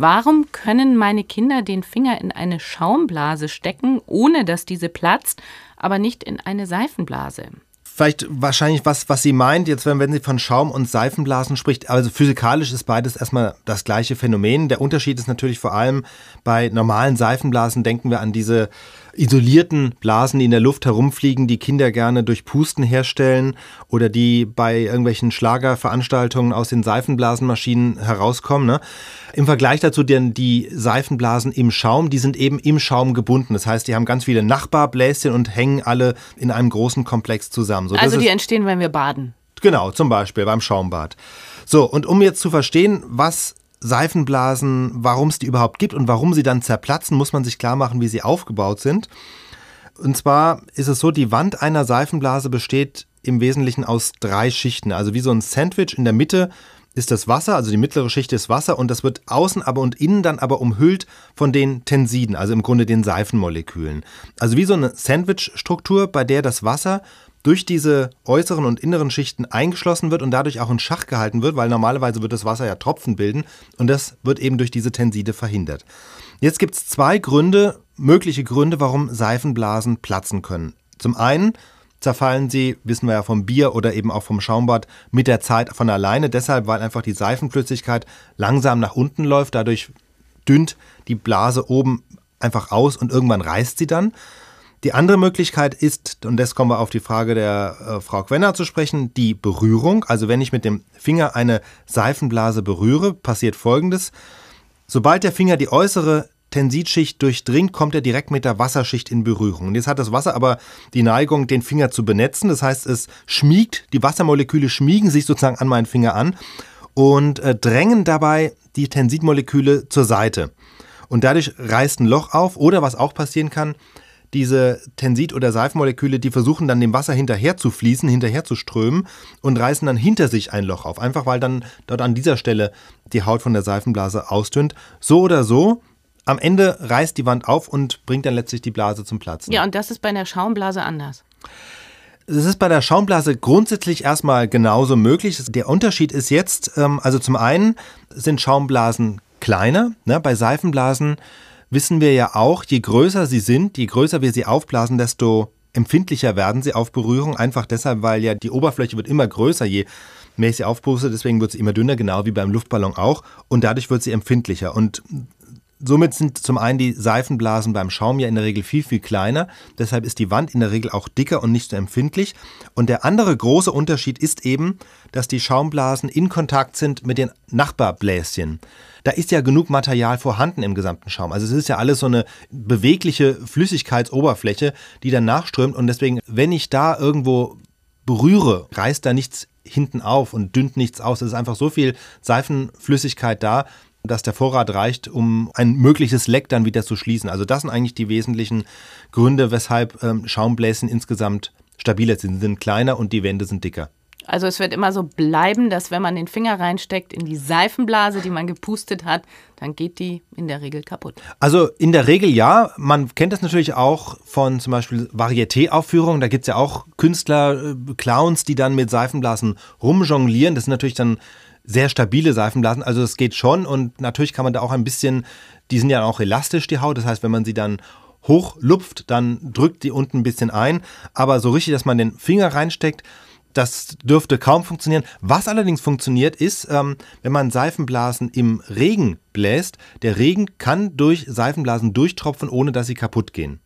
Warum können meine Kinder den Finger in eine Schaumblase stecken, ohne dass diese platzt, aber nicht in eine Seifenblase? Vielleicht wahrscheinlich was, was sie meint, jetzt wenn, wenn sie von Schaum- und Seifenblasen spricht. Also physikalisch ist beides erstmal das gleiche Phänomen. Der Unterschied ist natürlich vor allem bei normalen Seifenblasen denken wir an diese isolierten Blasen, die in der Luft herumfliegen, die Kinder gerne durch Pusten herstellen oder die bei irgendwelchen Schlagerveranstaltungen aus den Seifenblasenmaschinen herauskommen. Ne? Im Vergleich dazu denn die Seifenblasen im Schaum, die sind eben im Schaum gebunden. Das heißt, die haben ganz viele Nachbarbläschen und hängen alle in einem großen Komplex zusammen. So, also die entstehen, wenn wir baden. Genau, zum Beispiel beim Schaumbad. So, und um jetzt zu verstehen, was Seifenblasen, warum es die überhaupt gibt und warum sie dann zerplatzen, muss man sich klar machen, wie sie aufgebaut sind. Und zwar ist es so, die Wand einer Seifenblase besteht im Wesentlichen aus drei Schichten. Also wie so ein Sandwich. In der Mitte ist das Wasser, also die mittlere Schicht ist Wasser und das wird außen aber und innen dann aber umhüllt von den Tensiden, also im Grunde den Seifenmolekülen. Also wie so eine Sandwich-Struktur, bei der das Wasser durch diese äußeren und inneren Schichten eingeschlossen wird und dadurch auch in Schach gehalten wird, weil normalerweise wird das Wasser ja Tropfen bilden und das wird eben durch diese Tenside verhindert. Jetzt gibt es zwei Gründe, mögliche Gründe, warum Seifenblasen platzen können. Zum einen zerfallen sie, wissen wir ja vom Bier oder eben auch vom Schaumbad, mit der Zeit von alleine, deshalb, weil einfach die Seifenflüssigkeit langsam nach unten läuft, dadurch dünnt die Blase oben einfach aus und irgendwann reißt sie dann. Die andere Möglichkeit ist, und das kommen wir auf die Frage der äh, Frau Quenner zu sprechen, die Berührung. Also wenn ich mit dem Finger eine Seifenblase berühre, passiert Folgendes. Sobald der Finger die äußere Tensitschicht durchdringt, kommt er direkt mit der Wasserschicht in Berührung. Und jetzt hat das Wasser aber die Neigung, den Finger zu benetzen. Das heißt, es schmiegt, die Wassermoleküle schmiegen sich sozusagen an meinen Finger an und äh, drängen dabei die Tensitmoleküle zur Seite. Und dadurch reißt ein Loch auf. Oder was auch passieren kann, diese Tensit- oder Seifenmoleküle, die versuchen dann dem Wasser hinterher zu fließen, hinterher zu strömen und reißen dann hinter sich ein Loch auf. Einfach weil dann dort an dieser Stelle die Haut von der Seifenblase ausdünnt. So oder so, am Ende reißt die Wand auf und bringt dann letztlich die Blase zum Platzen. Ja, und das ist bei einer Schaumblase anders. Es ist bei der Schaumblase grundsätzlich erstmal genauso möglich. Der Unterschied ist jetzt, ähm, also zum einen sind Schaumblasen kleiner. Ne? Bei Seifenblasen wissen wir ja auch, je größer sie sind, je größer wir sie aufblasen, desto empfindlicher werden sie auf Berührung. Einfach deshalb, weil ja die Oberfläche wird immer größer, je mehr ich sie aufpuste, deswegen wird sie immer dünner, genau wie beim Luftballon auch. Und dadurch wird sie empfindlicher. Und Somit sind zum einen die Seifenblasen beim Schaum ja in der Regel viel, viel kleiner. Deshalb ist die Wand in der Regel auch dicker und nicht so empfindlich. Und der andere große Unterschied ist eben, dass die Schaumblasen in Kontakt sind mit den Nachbarbläschen. Da ist ja genug Material vorhanden im gesamten Schaum. Also es ist ja alles so eine bewegliche Flüssigkeitsoberflüsse, die dann nachströmt. Und deswegen, wenn ich da irgendwo berühre, reißt da nichts hinten auf und dünnt nichts aus. Es ist einfach so viel Seifenflüssigkeit da, dass der Vorrat reicht, um ein mögliches Leck dann wieder zu schließen. Also das sind eigentlich die wesentlichen Gründe, weshalb ähm, Schaumbläschen insgesamt stabiler sind. Sie sind kleiner und die Wände sind dicker. Also es wird immer so bleiben, dass wenn man den Finger reinsteckt in die Seifenblase, die man gepustet hat, dann geht die in der Regel kaputt. Also in der Regel ja. Man kennt das natürlich auch von zum Beispiel Varieté-Aufführungen. Da gibt es ja auch Künstler, äh, Clowns, die dann mit Seifenblasen rumjonglieren. Das sind natürlich dann sehr stabile Seifenblasen. Also es geht schon und natürlich kann man da auch ein bisschen, die sind ja auch elastisch, die Haut. Das heißt, wenn man sie dann hochlupft, dann drückt die unten ein bisschen ein. Aber so richtig, dass man den Finger reinsteckt, das dürfte kaum funktionieren. Was allerdings funktioniert, ist, ähm, wenn man Seifenblasen im Regen bläst. Der Regen kann durch Seifenblasen durchtropfen, ohne dass sie kaputt gehen.